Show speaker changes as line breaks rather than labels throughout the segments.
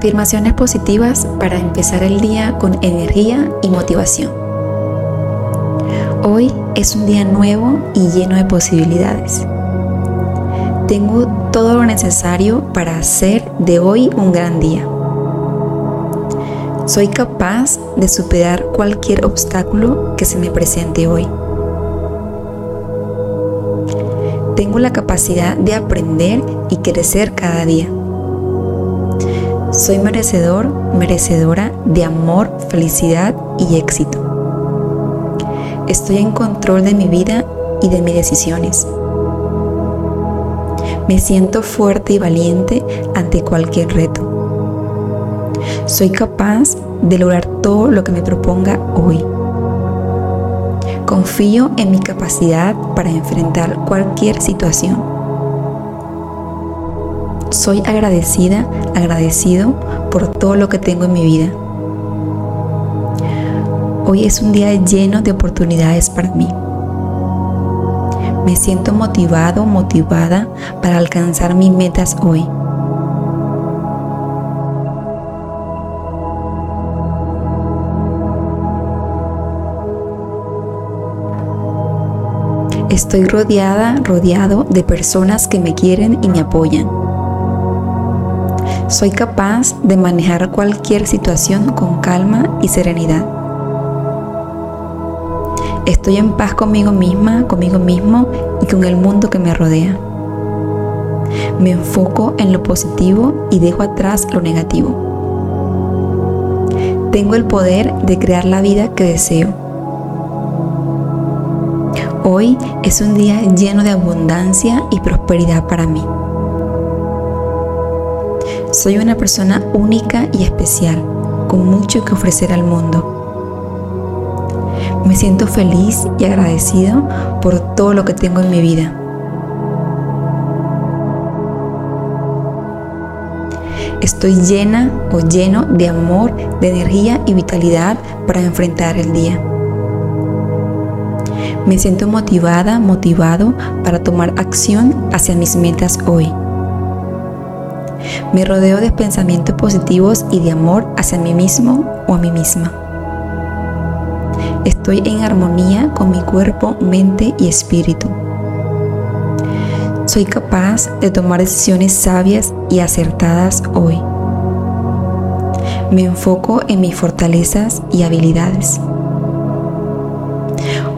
Afirmaciones positivas para empezar el día con energía y motivación. Hoy es un día nuevo y lleno de posibilidades. Tengo todo lo necesario para hacer de hoy un gran día. Soy capaz de superar cualquier obstáculo que se me presente hoy. Tengo la capacidad de aprender y crecer cada día. Soy merecedor, merecedora de amor, felicidad y éxito. Estoy en control de mi vida y de mis decisiones. Me siento fuerte y valiente ante cualquier reto. Soy capaz de lograr todo lo que me proponga hoy. Confío en mi capacidad para enfrentar cualquier situación soy agradecida, agradecido por todo lo que tengo en mi vida. Hoy es un día lleno de oportunidades para mí. Me siento motivado, motivada para alcanzar mis metas hoy. Estoy rodeada, rodeado de personas que me quieren y me apoyan. Soy capaz de manejar cualquier situación con calma y serenidad. Estoy en paz conmigo misma, conmigo mismo y con el mundo que me rodea. Me enfoco en lo positivo y dejo atrás lo negativo. Tengo el poder de crear la vida que deseo. Hoy es un día lleno de abundancia y prosperidad para mí. Soy una persona única y especial, con mucho que ofrecer al mundo. Me siento feliz y agradecido por todo lo que tengo en mi vida. Estoy llena o lleno de amor, de energía y vitalidad para enfrentar el día. Me siento motivada, motivado para tomar acción hacia mis metas hoy. Me rodeo de pensamientos positivos y de amor hacia mí mismo o a mí misma. Estoy en armonía con mi cuerpo, mente y espíritu. Soy capaz de tomar decisiones sabias y acertadas hoy. Me enfoco en mis fortalezas y habilidades.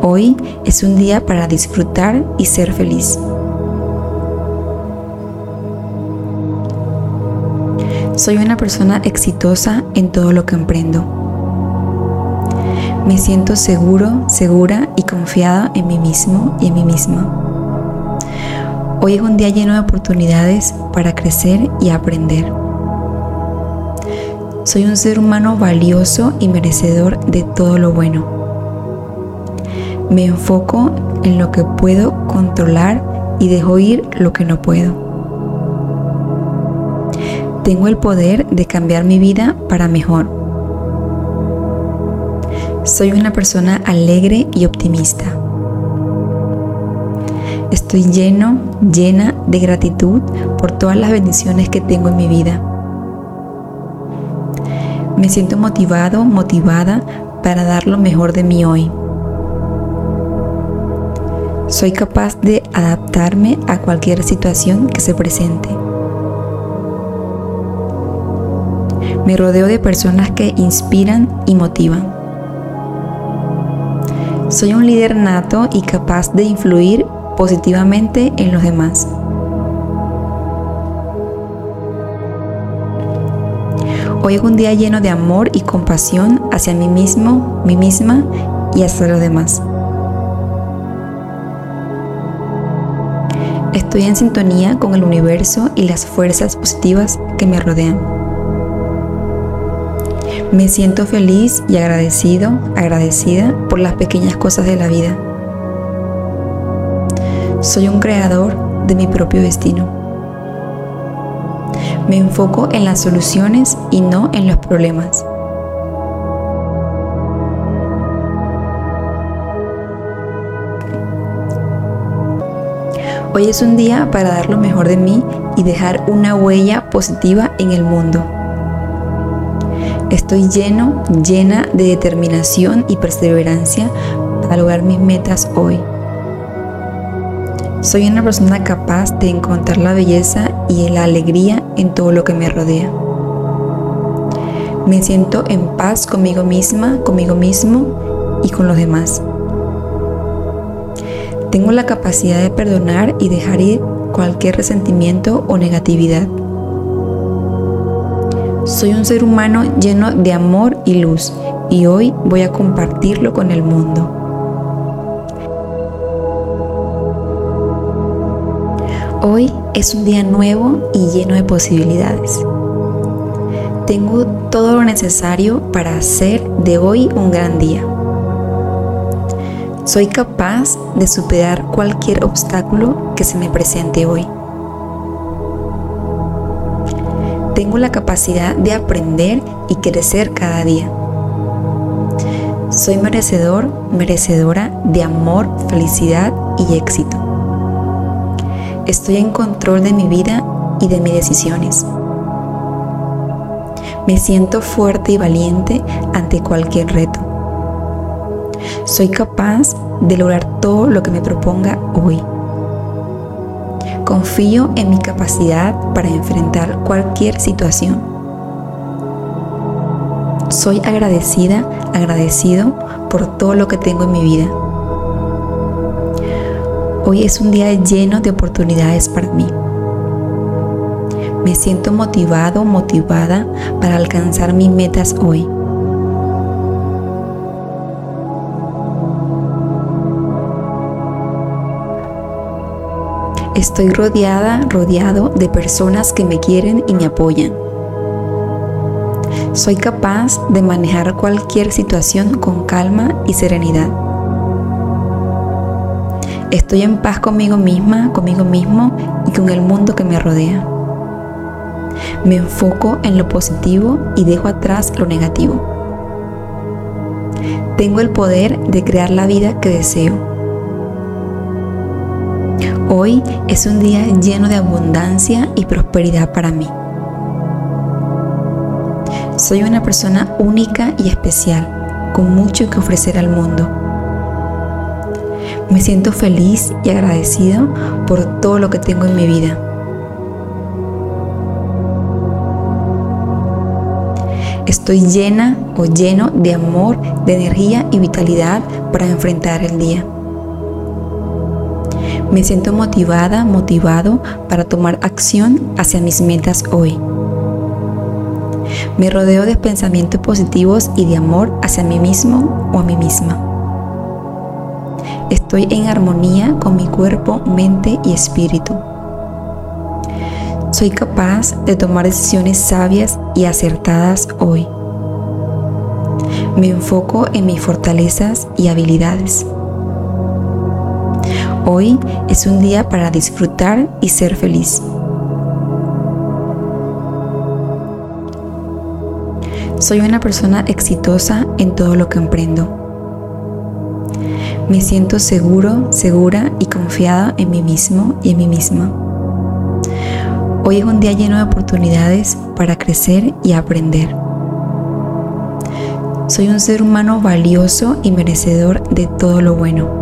Hoy es un día para disfrutar y ser feliz. Soy una persona exitosa en todo lo que emprendo. Me siento seguro, segura y confiada en mí mismo y en mí misma. Hoy es un día lleno de oportunidades para crecer y aprender. Soy un ser humano valioso y merecedor de todo lo bueno. Me enfoco en lo que puedo controlar y dejo ir lo que no puedo. Tengo el poder de cambiar mi vida para mejor. Soy una persona alegre y optimista. Estoy lleno, llena de gratitud por todas las bendiciones que tengo en mi vida. Me siento motivado, motivada para dar lo mejor de mí hoy. Soy capaz de adaptarme a cualquier situación que se presente. Me rodeo de personas que inspiran y motivan. Soy un líder nato y capaz de influir positivamente en los demás. Hoy es un día lleno de amor y compasión hacia mí mismo, mí misma y hacia los demás. Estoy en sintonía con el universo y las fuerzas positivas que me rodean. Me siento feliz y agradecido, agradecida por las pequeñas cosas de la vida. Soy un creador de mi propio destino. Me enfoco en las soluciones y no en los problemas. Hoy es un día para dar lo mejor de mí y dejar una huella positiva en el mundo. Estoy lleno, llena de determinación y perseverancia para lograr mis metas hoy. Soy una persona capaz de encontrar la belleza y la alegría en todo lo que me rodea. Me siento en paz conmigo misma, conmigo mismo y con los demás. Tengo la capacidad de perdonar y dejar ir cualquier resentimiento o negatividad. Soy un ser humano lleno de amor y luz y hoy voy a compartirlo con el mundo. Hoy es un día nuevo y lleno de posibilidades. Tengo todo lo necesario para hacer de hoy un gran día. Soy capaz de superar cualquier obstáculo que se me presente hoy. Tengo la capacidad de aprender y crecer cada día. Soy merecedor, merecedora de amor, felicidad y éxito. Estoy en control de mi vida y de mis decisiones. Me siento fuerte y valiente ante cualquier reto. Soy capaz de lograr todo lo que me proponga hoy. Confío en mi capacidad para enfrentar cualquier situación. Soy agradecida, agradecido por todo lo que tengo en mi vida. Hoy es un día lleno de oportunidades para mí. Me siento motivado, motivada para alcanzar mis metas hoy. Estoy rodeada, rodeado de personas que me quieren y me apoyan. Soy capaz de manejar cualquier situación con calma y serenidad. Estoy en paz conmigo misma, conmigo mismo y con el mundo que me rodea. Me enfoco en lo positivo y dejo atrás lo negativo. Tengo el poder de crear la vida que deseo. Hoy es un día lleno de abundancia y prosperidad para mí. Soy una persona única y especial, con mucho que ofrecer al mundo. Me siento feliz y agradecido por todo lo que tengo en mi vida. Estoy llena o lleno de amor, de energía y vitalidad para enfrentar el día. Me siento motivada, motivado para tomar acción hacia mis metas hoy. Me rodeo de pensamientos positivos y de amor hacia mí mismo o a mí misma. Estoy en armonía con mi cuerpo, mente y espíritu. Soy capaz de tomar decisiones sabias y acertadas hoy. Me enfoco en mis fortalezas y habilidades. Hoy es un día para disfrutar y ser feliz. Soy una persona exitosa en todo lo que emprendo. Me siento seguro, segura y confiada en mí mismo y en mí misma. Hoy es un día lleno de oportunidades para crecer y aprender. Soy un ser humano valioso y merecedor de todo lo bueno.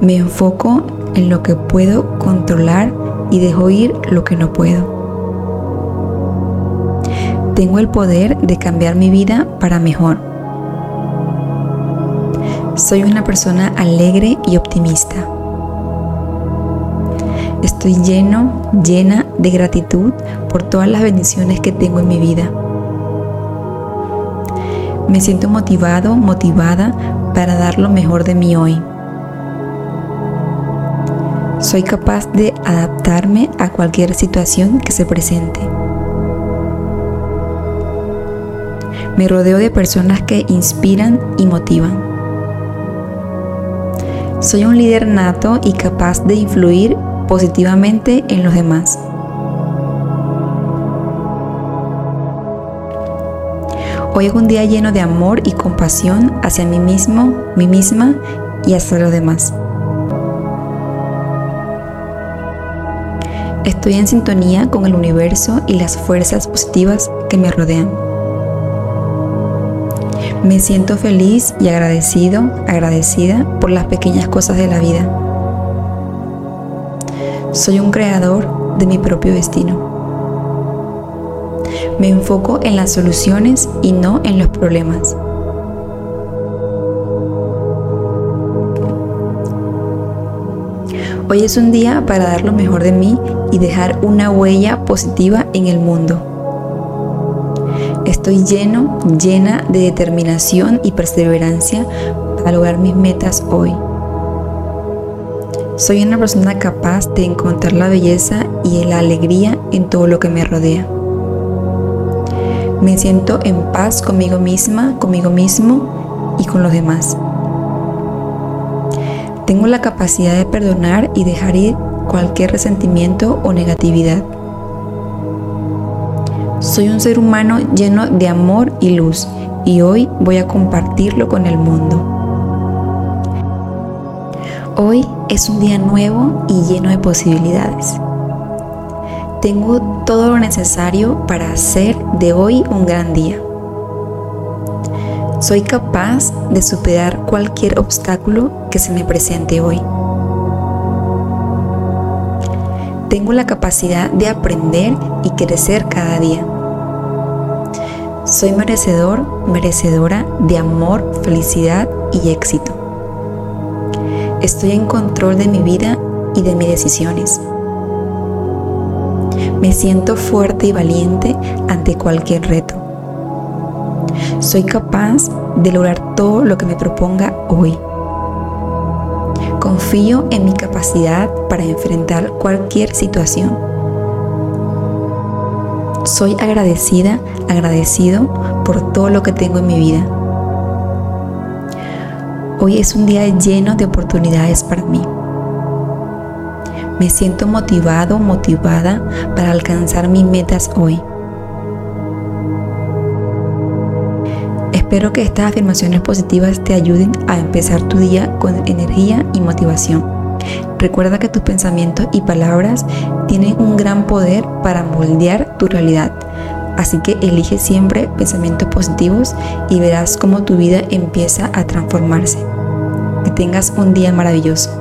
Me enfoco en lo que puedo controlar y dejo ir lo que no puedo. Tengo el poder de cambiar mi vida para mejor. Soy una persona alegre y optimista. Estoy lleno, llena de gratitud por todas las bendiciones que tengo en mi vida. Me siento motivado, motivada para dar lo mejor de mí hoy. Soy capaz de adaptarme a cualquier situación que se presente. Me rodeo de personas que inspiran y motivan. Soy un líder nato y capaz de influir positivamente en los demás. Hoy es un día lleno de amor y compasión hacia mí mismo, mí misma y hacia los demás. Estoy en sintonía con el universo y las fuerzas positivas que me rodean. Me siento feliz y agradecido, agradecida por las pequeñas cosas de la vida. Soy un creador de mi propio destino. Me enfoco en las soluciones y no en los problemas. Hoy es un día para dar lo mejor de mí y dejar una huella positiva en el mundo. Estoy lleno, llena de determinación y perseverancia para lograr mis metas hoy. Soy una persona capaz de encontrar la belleza y la alegría en todo lo que me rodea. Me siento en paz conmigo misma, conmigo mismo y con los demás. Tengo la capacidad de perdonar y dejar ir cualquier resentimiento o negatividad. Soy un ser humano lleno de amor y luz y hoy voy a compartirlo con el mundo. Hoy es un día nuevo y lleno de posibilidades. Tengo todo lo necesario para hacer de hoy un gran día. Soy capaz de superar cualquier obstáculo que se me presente hoy. Tengo la capacidad de aprender y crecer cada día. Soy merecedor, merecedora de amor, felicidad y éxito. Estoy en control de mi vida y de mis decisiones. Me siento fuerte y valiente ante cualquier reto. Soy capaz de lograr todo lo que me proponga hoy. Confío en mi capacidad para enfrentar cualquier situación. Soy agradecida, agradecido por todo lo que tengo en mi vida. Hoy es un día lleno de oportunidades para mí. Me siento motivado, motivada para alcanzar mis metas hoy. Espero que estas afirmaciones positivas te ayuden a empezar tu día con energía y motivación. Recuerda que tus pensamientos y palabras tienen un gran poder para moldear tu realidad. Así que elige siempre pensamientos positivos y verás cómo tu vida empieza a transformarse. Que tengas un día maravilloso.